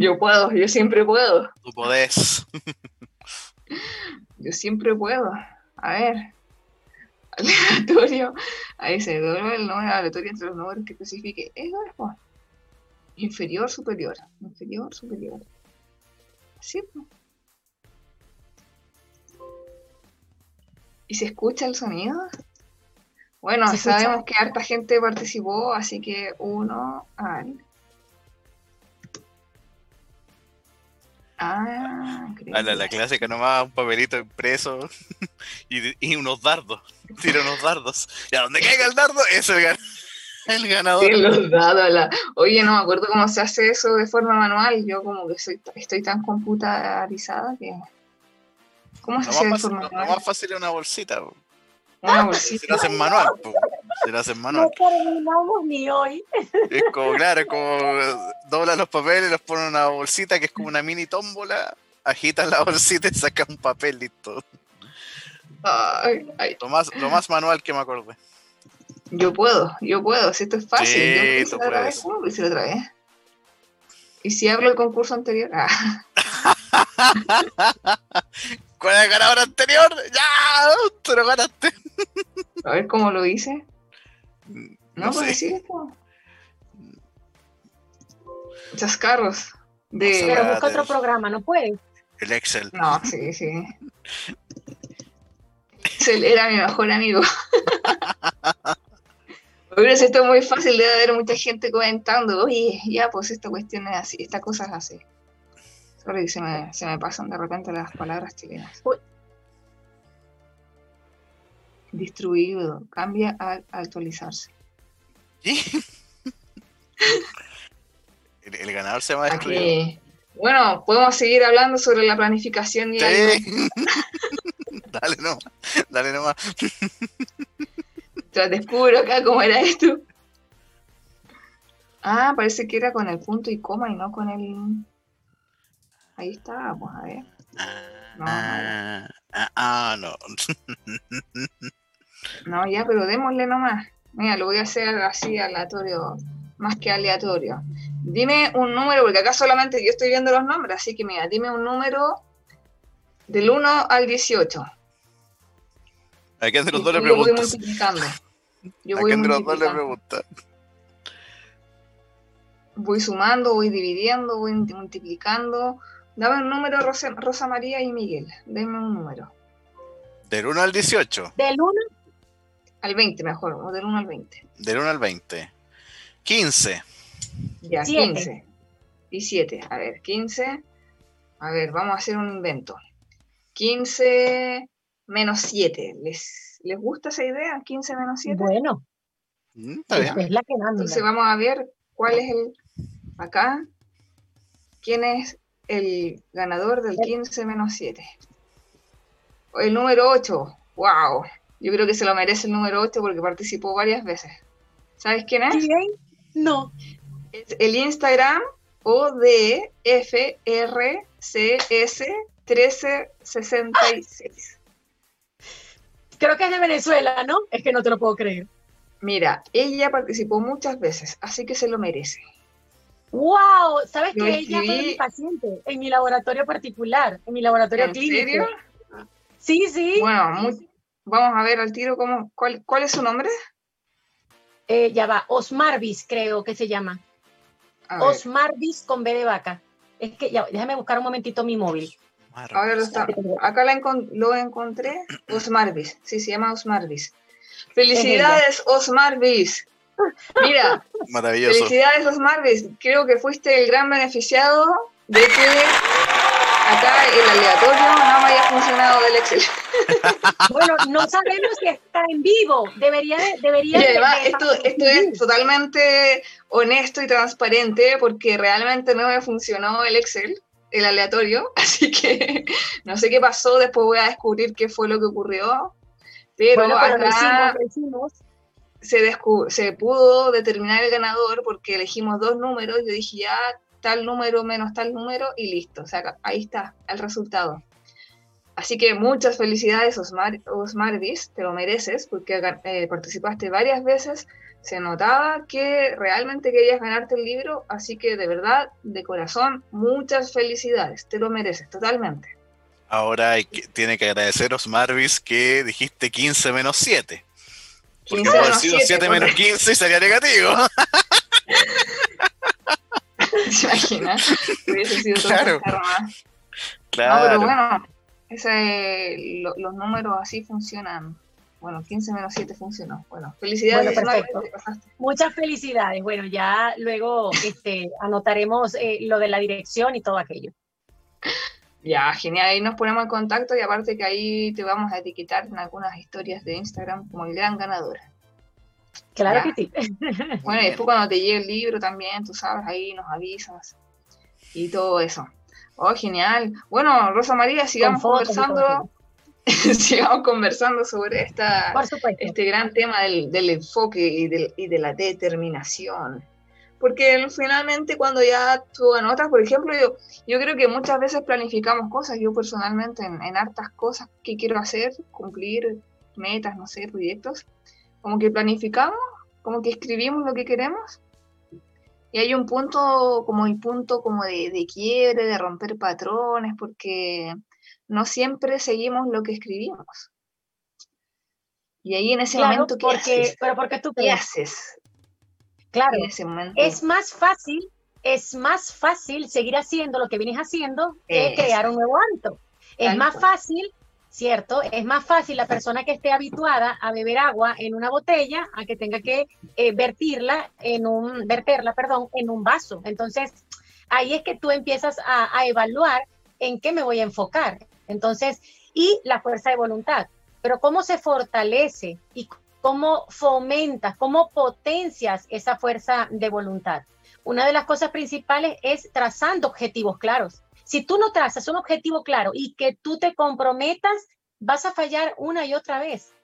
yo puedo, yo siempre puedo. Tú podés. yo siempre puedo. A ver. Aleatorio. Ahí se doble el número aleatorio entre los números que especifique. Eso es, pues. Inferior, superior. Inferior, superior. ¿Sí? ¿Y se escucha el sonido? Bueno, sabemos que harta gente participó, así que uno al. Ah, a la, la, clásica nomás, un papelito impreso <laughs> y, y unos dardos. Tira unos dardos. Y a donde caiga el dardo, es el ganador. El ganador. Oye, no me acuerdo cómo se hace eso de forma manual. Yo como que soy, estoy tan computarizada que... ¿Cómo se hace de forma manual? Lo más fácil es una bolsita. Una bolsita. Si lo hacen manual, lo hacen manual. No terminamos ni hoy. Es como, claro, es como doblan los papeles, los ponen en una bolsita que es como una mini tómbola, agitan la bolsita y sacan un papel listo. Ay, ay. Lo, más, lo más manual que me acordé. Yo puedo, yo puedo, si esto es fácil. Sí, yo tú puedes. ¿Cómo lo hice otra vez? ¿Y si hablo el concurso anterior? Ah. <laughs> ¿Cuál es el ganador anterior? ¡Ya! Te lo ganaste. A ver cómo lo hice. No, No, pues esto. Chascarros. De... No. Pero busca otro programa, no puedes. El Excel. No, sí, sí. Él era mi mejor amigo. <laughs> Hubiera sido esto muy fácil de haber mucha gente comentando, oye, ya, pues esta cuestión es así, esta cosa es así. Sorry, se me, se me pasan de repente las palabras chilenas. Distribuido, cambia al actualizarse. ¿Y? <laughs> El, el ganador se llama destruido. Aquí. Bueno, podemos seguir hablando sobre la planificación y. Sí. <laughs> dale nomás, dale nomás. <laughs> Te descubro acá cómo era esto. Ah, parece que era con el punto y coma y no con el. Ahí está, pues a ver. No, Ah, ah, ah, no. No, ya, pero démosle nomás. Mira, lo voy a hacer así aleatorio, más que aleatorio. Dime un número, porque acá solamente yo estoy viendo los nombres, así que mira, dime un número del 1 al 18. ¿A quién de los dos le yo voy preguntas? multiplicando. Yo ¿A voy multiplicando. preguntas? Voy sumando, voy dividiendo, voy multiplicando. Dame un número, Rosa, Rosa María y Miguel. Deme un número. Del 1 al 18. Del 1, Al 20 mejor, o del 1 al 20. Del 1 al 20. 15. Ya, Siete. 15. Y 7. A ver, 15. A ver, vamos a hacer un invento. 15 menos 7. ¿Les, ¿Les gusta esa idea? 15 menos 7. bueno, Mm, Está bien. esta es la que manda. Entonces vamos a ver cuál es el. Acá. ¿Quién es el ganador del 15 menos 7? El número 8. ¡Wow! Yo creo que se lo merece el número 8 porque participó varias veces. ¿Sabes quién es? No. Es el Instagram ODFRCS1366. Creo que es de Venezuela, ¿no? Es que no te lo puedo creer. Mira, ella participó muchas veces, así que se lo merece. ¡Wow! ¿Sabes Yo que ella fue mi paciente en mi laboratorio particular, en mi laboratorio ¿En clínico? serio? Sí, sí. Bueno, muy- vamos a ver al tiro cómo, cuál, cuál es su nombre. Eh, ya va, Osmarvis creo que se llama. A ver, Osmarvis con B de vaca. Es que ya, déjame buscar un momentito mi móvil. ahora lo está- acá la encon- lo encontré. Osmarvis, sí, se llama Osmarvis. Felicidades, Osmarvis. Mira, <laughs> Maravilloso. Felicidades, Osmarvis. Creo que fuiste el gran beneficiado de que acá el aleatorio no me haya funcionado del Excel. <laughs> Bueno, no sabemos si está en vivo. Debería de, debería Y de- además, de- esto, esto es totalmente honesto y transparente porque realmente no me funcionó el Excel, el aleatorio. <laughs> Así que no sé qué pasó. Después voy a descubrir qué fue lo que ocurrió. Pero, Bueno, pero lo acá hicimos, lo hicimos. se, se pudo determinar el ganador porque elegimos dos números. Yo dije ya tal número menos tal número y listo. O sea, ahí está el resultado. Así que muchas felicidades, Osmar, Osmarvis, te lo mereces porque eh, participaste varias veces. Se notaba que realmente querías ganarte el libro, así que de verdad, de corazón, muchas felicidades, te lo mereces totalmente. Ahora hay que- tiene que agradeceros, Marvis, que dijiste 15 menos 7. Porque 15 puede haber menos sido 7, 7 menos 15 y sería negativo. <laughs> <laughs> ¿Te imaginas? Hubiese sido todo Claro. un karma. No, Claro. pero bueno, ese, lo- los números así funcionan. Bueno, 15 menos 7 funcionó. Bueno, felicidades, Bueno, perfecto. Muchas felicidades. Bueno, ya luego este, anotaremos eh, lo de la dirección y todo aquello. Ya, genial, ahí nos ponemos en contacto y aparte que ahí te vamos a etiquetar en algunas historias de Instagram como el gran ganador. Claro Ya. que sí. Bueno, y <laughs> después cuando te llegue el libro también, tú sabes, ahí nos avisas y todo eso. Oh, genial. Bueno, Rosa María, sigamos todo conversando, <laughs> sigamos conversando sobre esta, este gran tema del, del enfoque y, del- y de la determinación. Porque finalmente cuando ya tú anotas, por ejemplo, yo, yo creo que muchas veces planificamos cosas, yo personalmente en, en hartas cosas que quiero hacer, cumplir metas, no sé, proyectos, como que planificamos, como que escribimos lo que queremos Y hay un punto, como el punto como de, de quiebre, de romper patrones, porque no siempre seguimos lo que escribimos. Y ahí en ese momento, ¿qué haces? Pero porque tú ¿Qué haces? Claro, en ese momento? es más fácil, es más fácil seguir haciendo lo que vienes haciendo que crear un nuevo hábito. Es más fácil ¿cierto? Es más fácil la persona que esté habituada a beber agua en una botella a que tenga que eh, vertirla en un, verterla, perdón, en un vaso. Entonces, ahí es que tú empiezas a, a evaluar en qué me voy a enfocar. Entonces, y la fuerza de voluntad. Pero cómo se fortalece y cómo fomentas, cómo potencias esa fuerza de voluntad. Una de las cosas principales es trazando objetivos claros. Si tú no trazas un objetivo claro y que tú te comprometas, vas a fallar una y otra vez.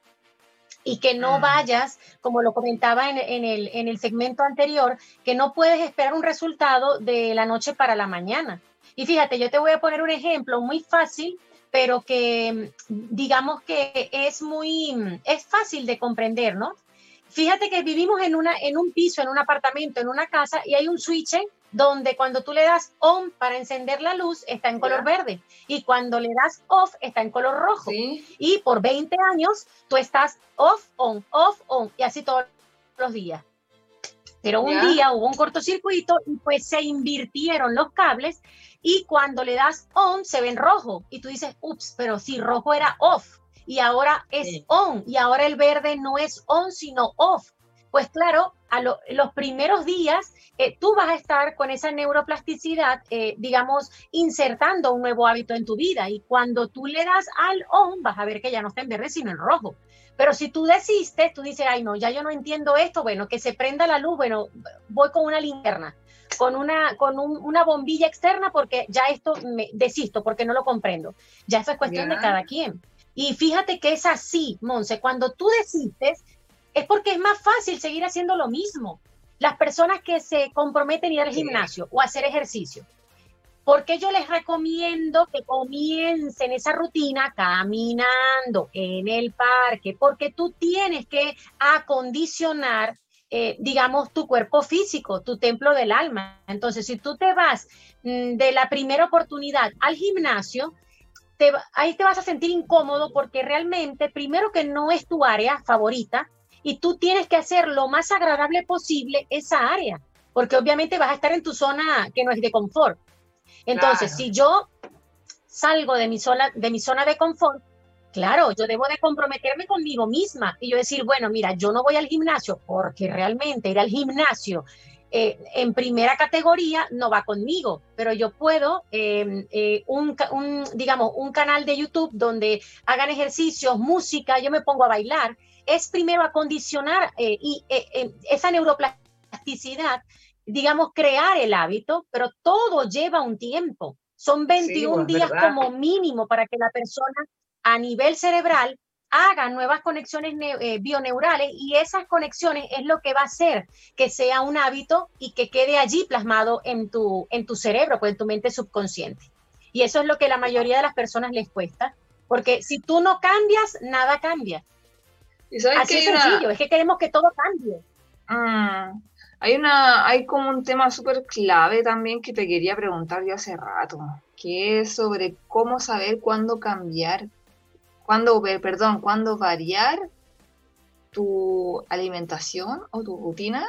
Y que no ah. vayas, como lo comentaba en, el, en el segmento anterior, que no puedes esperar un resultado de la noche para la mañana. Y fíjate, yo te voy a poner un ejemplo muy fácil, pero que digamos que es muy, es fácil de comprender, ¿no? Fíjate que vivimos en, una, en un piso, en un apartamento, en una casa y hay un switch donde cuando tú le das on para encender la luz está en color verde y cuando le das off está en color rojo. Y por 20 años tú estás off, on, off, on y así todos los días. Pero un día hubo un cortocircuito y pues se invirtieron los cables y cuando le das on se ven rojo y tú dices, ups, pero si rojo era off y ahora es on y ahora el verde no es on sino off. Pues claro, a los primeros días eh, tú vas a estar con esa neuroplasticidad, eh, digamos, insertando un nuevo hábito en tu vida. Y cuando tú le das al on, vas a ver que ya no está en verde, sino en rojo. Pero si tú desistes, tú dices, ay, no, ya yo no entiendo esto, bueno, que se prenda la luz, bueno, voy con una linterna, con una, con una bombilla externa, porque ya esto me desisto, porque no lo comprendo. Ya eso es cuestión de cada quien. Y fíjate que es así, Monse, cuando tú desistes, es porque es más fácil seguir haciendo lo mismo. Las personas que se comprometen a ir al gimnasio o a hacer ejercicio, porque yo les recomiendo que comiencen esa rutina caminando en el parque, porque tú tienes que acondicionar, eh, digamos, tu cuerpo físico, tu templo del alma. Entonces, si tú te vas mm, de la primera oportunidad al gimnasio, ahí te vas a sentir incómodo porque realmente, primero que no es tu área favorita, y tú tienes que hacer lo más agradable posible esa área, porque obviamente vas a estar en tu zona que no es de confort. Entonces, si yo salgo de mi, zona, de mi zona de confort, claro, yo debo de comprometerme conmigo misma y yo decir, bueno, mira, yo no voy al gimnasio porque realmente ir al gimnasio eh, en primera categoría no va conmigo, pero yo puedo, em, eh, un, un, digamos, un canal de YouTube donde hagan ejercicios, música, yo me pongo a bailar es primero acondicionar eh, y eh, eh, esa neuroplasticidad, digamos, crear el hábito, pero todo lleva un tiempo. Son 21 pues, días como mínimo para que la persona a nivel cerebral haga nuevas conexiones bioneurales y esas conexiones es lo que va a hacer que sea un hábito y que quede allí plasmado en tu, en tu cerebro, pues en tu mente subconsciente. Y eso es lo que la mayoría de las personas les cuesta, porque si tú no cambias, nada cambia. Así es sencillo, es que queremos que todo cambie. Mm, hay, una, hay como un tema súper clave también que te quería preguntar yo hace rato, que es sobre cómo saber cuándo cambiar, cuándo, perdón, cuándo variar tu alimentación o tu rutina,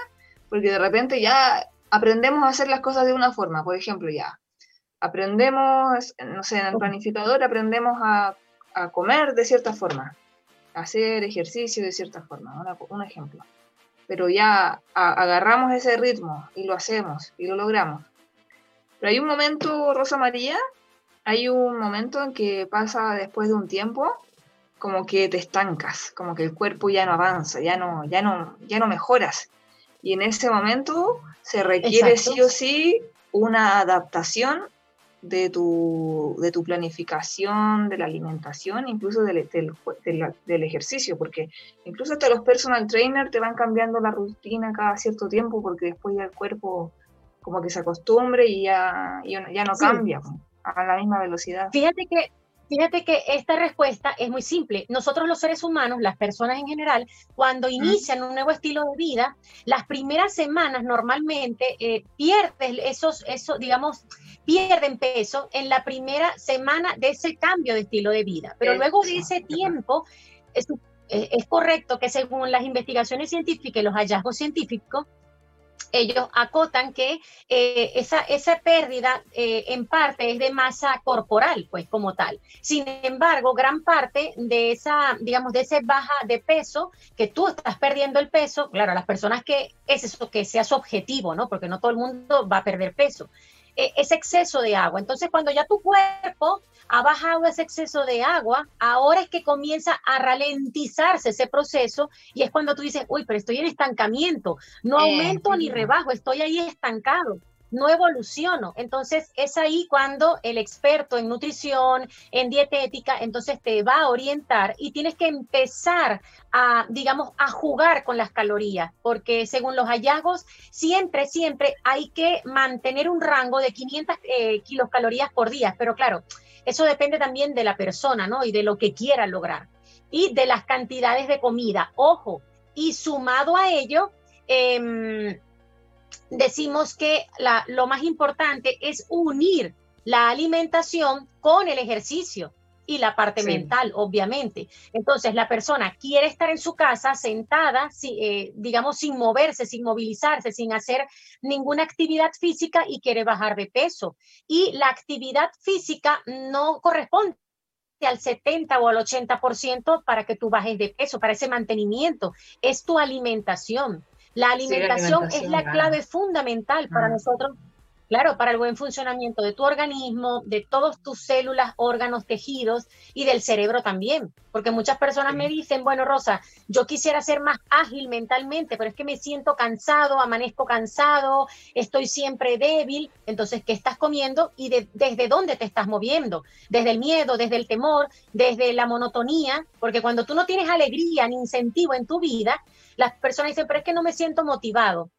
porque de repente ya aprendemos a hacer las cosas de una forma, por ejemplo, ya aprendemos, no sé, en el planificador aprendemos a, a comer de cierta forma, hacer ejercicio de cierta forma, un ejemplo. Pero ya agarramos ese ritmo y lo hacemos y lo logramos. Pero hay un momento, Rosa María, hay un momento en que pasa después de un tiempo como que te estancas, como que el cuerpo ya no avanza, ya no, ya no, ya no mejoras. Y en ese momento se requiere sí o sí una adaptación de tu, de tu planificación, de la alimentación, incluso del, del, ejercicio, porque incluso hasta los personal trainers te van cambiando la rutina cada cierto tiempo porque después ya el cuerpo como que se acostumbre y ya, ya no cambia a la misma velocidad. Fíjate que Fíjate que esta respuesta es muy simple. Nosotros los seres humanos, las personas en general, cuando inician un nuevo estilo de vida, las primeras semanas normalmente eh, pierden esos, eso, digamos, pierden peso en la primera semana de ese cambio de estilo de vida. Pero luego de ese tiempo, es, es correcto que según las investigaciones científicas y los hallazgos científicos, ellos acotan que eh, esa, esa, pérdida eh, en parte es de masa corporal, pues como tal. Sin embargo, gran parte de esa, digamos, de ese baja de peso, que tú estás perdiendo el peso, claro, las personas que es eso, que sea su objetivo, ¿no? Porque no todo el mundo va a perder peso. E, ese exceso de agua. Entonces, cuando ya tu cuerpo ha bajado ese exceso de agua, ahora es que comienza a ralentizarse ese proceso y es cuando tú dices, uy, pero estoy en estancamiento, no eh, aumento ni rebajo, estoy ahí estancado no evoluciono. Entonces es ahí cuando el experto en nutrición, en dietética, entonces te va a orientar y tienes que empezar a, digamos, a jugar con las calorías, porque según los hallazgos, siempre, siempre hay que mantener un rango de 500 eh, kilocalorías por día. Pero claro, eso depende también de la persona, ¿no? Y de lo que quiera lograr. Y de las cantidades de comida. Ojo, y sumado a ello, em, decimos que lo más importante es unir la alimentación con el ejercicio y la parte mental, obviamente. Entonces, la persona quiere estar en su casa sentada, eh, digamos, sin moverse, sin movilizarse, sin hacer ninguna actividad física y quiere bajar de peso. Y la actividad física no corresponde al 70 o al 80% para que tú bajes de peso, para ese mantenimiento. Es tu alimentación. La alimentación, es la clave fundamental para nosotros Claro, para el buen funcionamiento de tu organismo, de todas tus células, órganos, tejidos y del cerebro también. Porque muchas personas me dicen, bueno, Rosa, yo quisiera ser más ágil mentalmente, pero es que me siento cansado, amanezco cansado, estoy siempre débil. Entonces, ¿qué estás comiendo y desde dónde te estás moviendo? Desde el miedo, desde el temor, desde la monotonía, porque cuando tú no tienes alegría ni incentivo en tu vida, las personas dicen, pero es que no me siento motivado.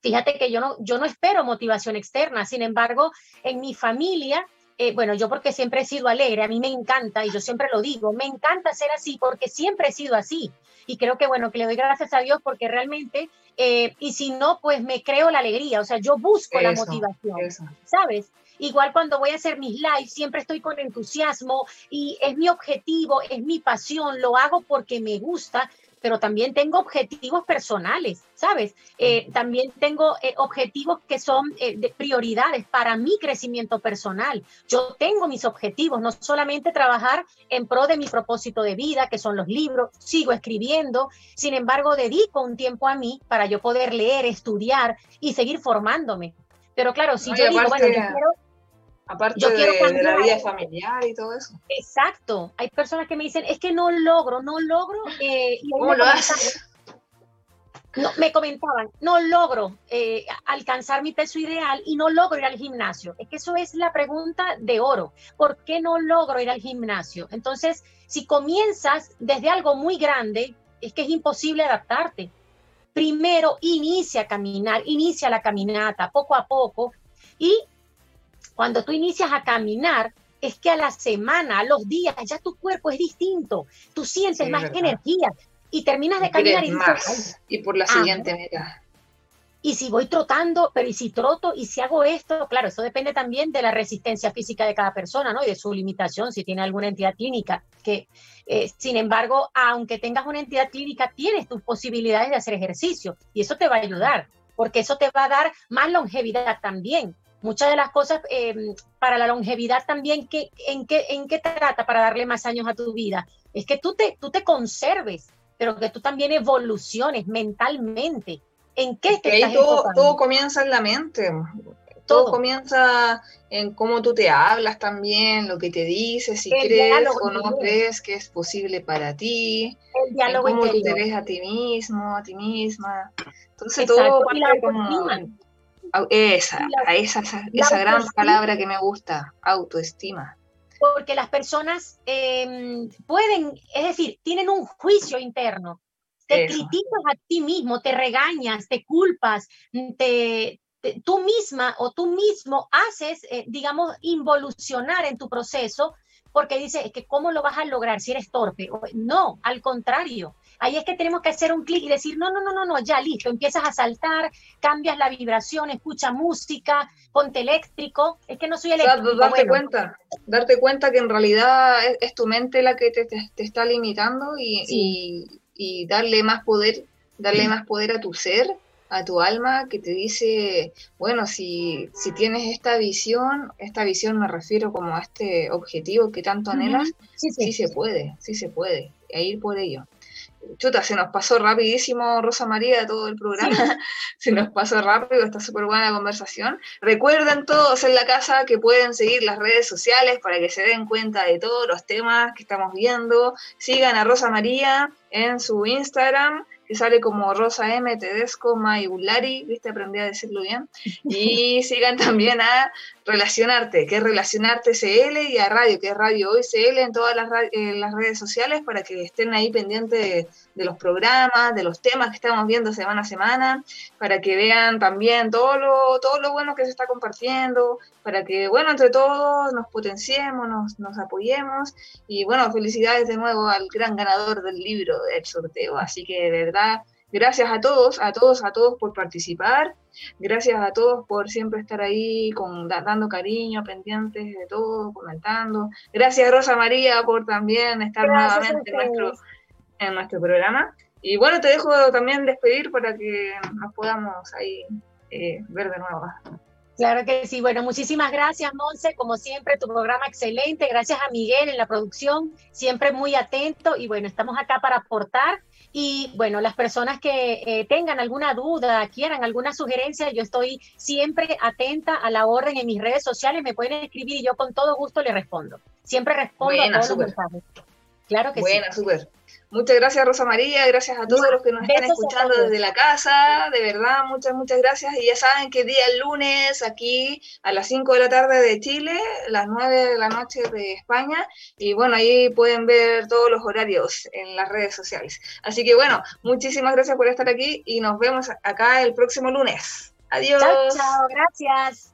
Fíjate que yo no, yo no espero motivación externa, sin embargo, en mi familia, eh, bueno, yo porque siempre he sido alegre, a mí me encanta, y yo siempre lo digo, me encanta ser así porque siempre he sido así. Y creo que, bueno, que le doy gracias a Dios porque realmente, eh, y si no, pues me creo la alegría, o sea, yo busco la motivación, ¿sabes? Igual cuando voy a hacer mis lives, siempre estoy con entusiasmo y es mi objetivo, es mi pasión, lo hago porque me gusta pero también tengo objetivos personales, ¿sabes? Eh, también tengo eh, objetivos que son eh, de prioridades para mi crecimiento personal. Yo tengo mis objetivos, no solamente trabajar en pro de mi propósito de vida, que son los libros, sigo escribiendo, sin embargo, dedico un tiempo a mí para yo poder leer, estudiar y seguir formándome. Pero claro, si yo digo, bueno, yo quiero Aparte yo de, la vida familiar y todo eso. Exacto. Hay personas que me dicen, es que no logro, no logro. Eh, ¿Cómo lo haces? No, me comentaban, no logro eh, alcanzar mi peso ideal y no logro ir al gimnasio. Es que eso es la pregunta de oro. ¿Por qué no logro ir al gimnasio? Entonces, si comienzas desde algo muy grande, es que es imposible adaptarte. Primero, inicia a caminar, inicia la caminata poco a poco y cuando tú inicias a caminar, es que a la semana, a los días, ya tu cuerpo es distinto, tú sientes más energía y terminas de caminar y más. y por la siguiente meta. Y si voy trotando, pero y si troto y si hago esto, claro, eso depende también de la resistencia física de cada persona, ¿no? Y de su limitación, si tiene alguna entidad clínica, que eh, sin embargo, aunque tengas una entidad clínica, tienes tus posibilidades de hacer ejercicio y eso te va a ayudar, porque eso te va a dar más longevidad también muchas de las cosas em, para la longevidad también, que, en, qué, ¿en qué trata para darle más años a tu vida? Es que tú te, tú te conserves, pero que tú también evoluciones mentalmente. ¿En qué te estás todo, todo, comienza en la mente. Todo. comienza en cómo tú te hablas también, lo que te dices, si crees o no crees que es posible para ti, el diálogo cómo tú te ves a ti mismo, a ti misma. Entonces todo parte como esa, esa, esa, gran palabra que me gusta, autoestima. Porque las personas em, pueden, es decir, tienen un juicio interno. Te criticas a ti mismo, te regañas, te culpas, te, tú misma o tú mismo haces, eh, digamos, involucionar en tu proceso porque dice, es que ¿cómo lo vas a lograr si eres torpe? No, al contrario. Ahí es que tenemos que hacer un clic y decir, no, no, no, no, no, ya listo, empiezas a saltar, cambias la vibración, escucha música, ponte eléctrico. Es que no soy eléctrico. darte cuenta, darte cuenta que en realidad es, tu mente la que te, está limitando y, y darle más poder, darle más poder a tu ser a tu alma que te dice, bueno, si, si tienes esta visión, esta visión me refiero como a este objetivo que tanto anhelas, sí, se puede, sí se puede, e ir por ello. Chuta, se nos pasó rapidísimo Rosa María todo el programa, <laughs> se nos pasó rápido, está súper buena la conversación. Recuerden todos en la casa que pueden seguir las redes sociales para que se den cuenta de todos los temas que estamos viendo. Sigan a Rosa María en su Instagram, sale como Rosa M, Tedesco, Mayulari, viste, aprendí a decirlo bien. <laughs> Y sigan también a Relacionarte, que es Relacionarte CL, y a Radio, que es Radio Hoy CL en todas las, las redes sociales para que estén ahí pendientes de, los programas, de los temas que estamos viendo semana a semana, para que vean también todo lo, todo lo bueno que se está compartiendo, para que, bueno, entre todos nos potenciemos, nos, nos apoyemos. Y bueno, felicidades de nuevo al gran ganador del libro del sorteo. Así que de verdad Gracias a todos, a todos, a todos por participar. Gracias a todos por siempre estar ahí con, dando cariño, pendientes de todo, comentando. Gracias Rosa María por también estar nuevamente en nuestro, en nuestro programa. Y bueno, te dejo también despedir para que nos podamos ahí eh, ver de nuevo. Claro que sí. Bueno, muchísimas gracias, Monse. Como siempre, tu programa excelente. Gracias a Miguel en la producción, siempre muy atento. Y bueno, estamos acá para aportar y bueno, las personas que eh, tengan alguna duda, quieran alguna sugerencia, yo estoy siempre atenta a la orden en mis redes sociales, me pueden escribir y yo con todo gusto le respondo. Siempre respondo a todos los mensajes. Claro que sí. Buena, súper. Muchas gracias, Rosa María. Gracias a todos los que nos están escuchando desde la casa. De verdad, muchas, muchas gracias. Y ya saben que día lunes aquí a las 5 de la tarde de Chile, las 9 de la noche de España. Y bueno, ahí pueden ver todos los horarios en las redes sociales. Así que bueno, muchísimas gracias por estar aquí y nos vemos acá el próximo lunes. Adiós. Chao, chao. Gracias.